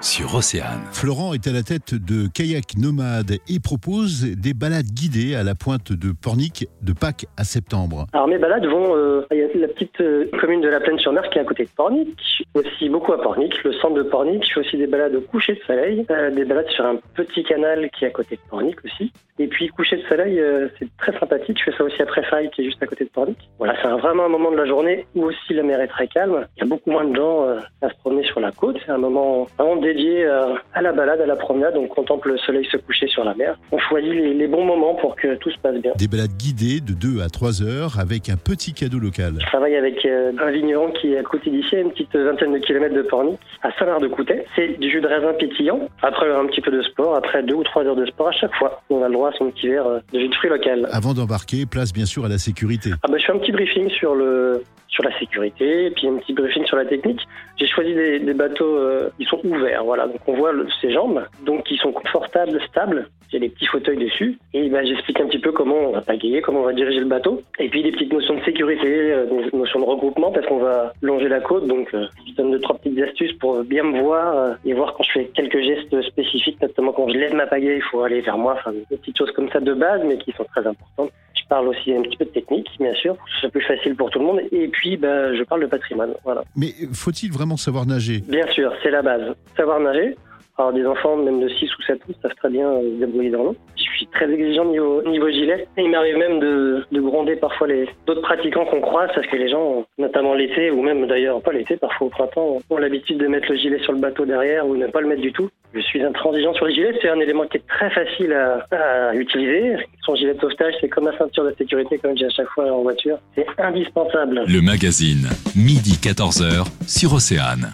sur Océane. Florent est à la tête de Kayak Nomade et propose des balades guidées à la pointe de Pornic de Pâques à septembre. Alors mes balades vont, euh, il y a la petite euh, commune de la Plaine-sur-Mer qui est à côté de Pornic, aussi beaucoup à Pornic, le centre de Pornic, je fais aussi des balades au coucher de soleil, euh, des balades sur un petit canal qui est à côté de Pornic aussi. Et puis coucher de soleil, euh, c'est très sympathique, je fais ça aussi après Faille qui est juste à côté de Pornic. Voilà, c'est vraiment un moment de la journée où aussi la mer est très calme, il y a beaucoup moins de gens euh, à se promener sur la côte, c'est un moment vraiment dédié euh, à la balade, à la promenade, on contemple le soleil se coucher sur la mer. On choisit les, les bons moments pour que tout se passe bien. Des balades guidées de 2 à 3 heures avec un petit cadeau local. Je travaille avec euh, un vigneron qui est à côté d'ici, à une petite vingtaine de kilomètres de Pornic, à Saint-Lard-de-Coutet. C'est du jus de raisin pétillant, après un petit peu de sport, après deux ou trois heures de sport à chaque fois. On a le droit à son petit verre euh, de jus de fruits local. Avant d'embarquer, place bien sûr à la sécurité. Ah bah, je fais un petit briefing sur le sur la sécurité, et puis un petit briefing sur la technique. J'ai choisi des, des bateaux euh, qui sont ouverts, voilà. Donc on voit ses jambes, donc qui sont confortables, stables. J'ai des petits fauteuils dessus, et bah, j'explique un petit peu comment on va pagayer, comment on va diriger le bateau, et puis des petites notions de sécurité, euh, des notions de regroupement, parce qu'on va longer la côte. Donc euh, je donne deux trois petites astuces pour bien me voir euh, et voir quand je fais quelques gestes spécifiques, notamment quand je lève ma pagaie, il faut aller vers moi. Enfin, des petites choses comme ça de base, mais qui sont très importantes. Je parle aussi un petit peu de technique, bien sûr, pour que ce soit plus facile pour tout le monde. Et puis, bah, je parle de patrimoine. Voilà. Mais faut-il vraiment savoir nager? Bien sûr, c'est la base. Savoir nager. Alors, des enfants, même de 6 ou 7 ans, savent très bien euh, se débrouiller dans l'eau. Je suis très exigeant niveau, niveau gilet. Et il m'arrive même de, de gronder parfois les d'autres pratiquants qu'on croise parce que les gens, notamment l'été, ou même d'ailleurs pas l'été, parfois au printemps, ont l'habitude de mettre le gilet sur le bateau derrière ou ne pas le mettre du tout. Je suis intransigeant sur le gilet. C'est un élément qui est très facile à, utiliser. Son gilet de sauvetage, c'est comme la ceinture de sécurité, comme dis à chaque fois en voiture. C'est indispensable. Le magazine, midi 14h, sur Océane.